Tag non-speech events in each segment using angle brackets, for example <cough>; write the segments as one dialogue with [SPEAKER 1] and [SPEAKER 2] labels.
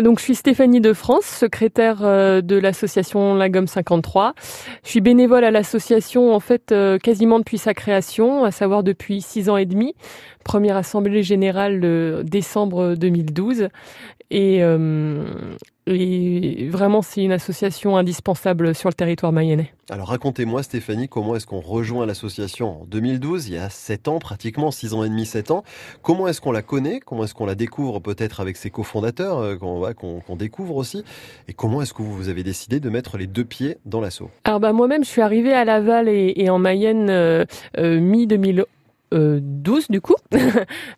[SPEAKER 1] Donc je suis Stéphanie de France, secrétaire euh, de l'association La Gomme 53. Je suis bénévole à l'association en fait euh, quasiment depuis sa création, à savoir depuis six ans et demi. Première assemblée générale décembre 2012 et, euh, et vraiment c'est une association indispensable sur le territoire mayennais.
[SPEAKER 2] Alors racontez-moi Stéphanie, comment est-ce qu'on rejoint l'association en 2012, il y a 7 ans pratiquement, 6 ans et demi, 7 ans. Comment est-ce qu'on la connaît? Comment est-ce qu'on la découvre peut-être avec ses cofondateurs qu'on découvre aussi? Et comment est-ce que vous avez décidé de mettre les deux pieds dans l'assaut?
[SPEAKER 1] Alors bah moi-même je suis arrivée à Laval et, en Mayenne euh, euh, mi-2011 euh, 12 du coup. <laughs>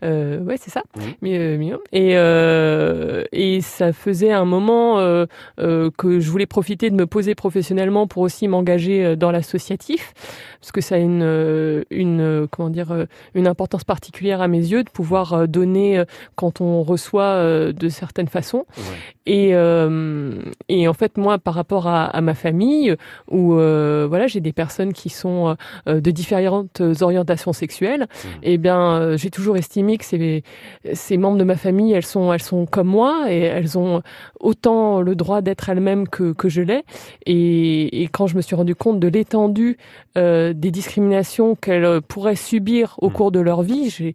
[SPEAKER 1] euh, ouais, c'est ça. Mais, euh, et, euh, et ça faisait un moment euh, euh, que je voulais profiter de me poser professionnellement pour aussi m'engager dans l'associatif, parce que ça a une, une comment dire une importance particulière à mes yeux de pouvoir donner quand on reçoit de certaines façons. Et, et en fait moi par rapport à, à ma famille où voilà j'ai des personnes qui sont de différentes orientations sexuelles Mmh. eh bien, euh, j'ai toujours estimé que ces, ces membres de ma famille, elles sont, elles sont comme moi et elles ont autant le droit d'être elles-mêmes que, que je l'ai. Et, et, quand je me suis rendu compte de l'étendue euh, des discriminations qu'elles pourraient subir au mmh. cours de leur vie,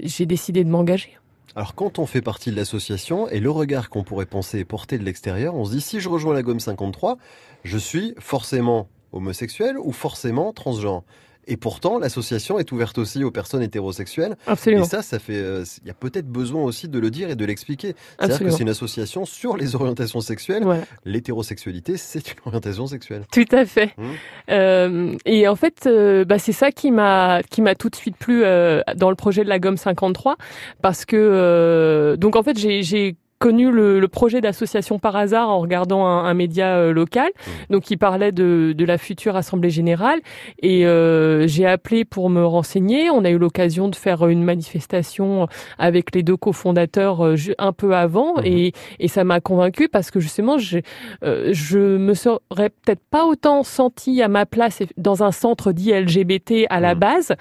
[SPEAKER 1] j'ai décidé de m'engager.
[SPEAKER 2] Alors quand on fait partie de l'association et le regard qu'on pourrait penser porter de l'extérieur, on se dit si je rejoins la gomme 53, je suis forcément homosexuel ou forcément transgenre. Et pourtant, l'association est ouverte aussi aux personnes hétérosexuelles.
[SPEAKER 1] Absolument.
[SPEAKER 2] Et ça, ça fait, euh, il y a peut-être besoin aussi de le dire et de l'expliquer. C'est-à-dire que c'est une association sur les orientations sexuelles. L'hétérosexualité, c'est une orientation sexuelle.
[SPEAKER 1] Tout à fait. Mmh. Euh, et en fait, euh, bah, c'est ça qui m'a qui m'a tout de suite plu euh, dans le projet de la gomme 53, parce que euh, donc en fait j'ai connu le, le projet d'association par hasard en regardant un, un média euh, local, mmh. donc qui parlait de, de, la future assemblée générale. Et euh, j'ai appelé pour me renseigner. On a eu l'occasion de faire une manifestation avec les deux cofondateurs euh, un peu avant, mmh. et, et, ça m'a convaincu parce que justement, je, euh, je me serais peut-être pas autant senti à ma place dans un centre dit LGBT à la mmh. base,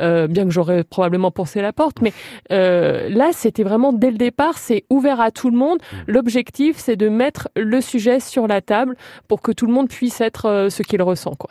[SPEAKER 1] ouais. bien que j'aurais probablement pensé la porte, mais là, c'était vraiment dès le départ, c'est ouvert à tout le monde. Mmh. L'objectif, c'est de mettre le sujet sur la table pour que tout le monde puisse être euh, ce qu'il ressent. Quoi.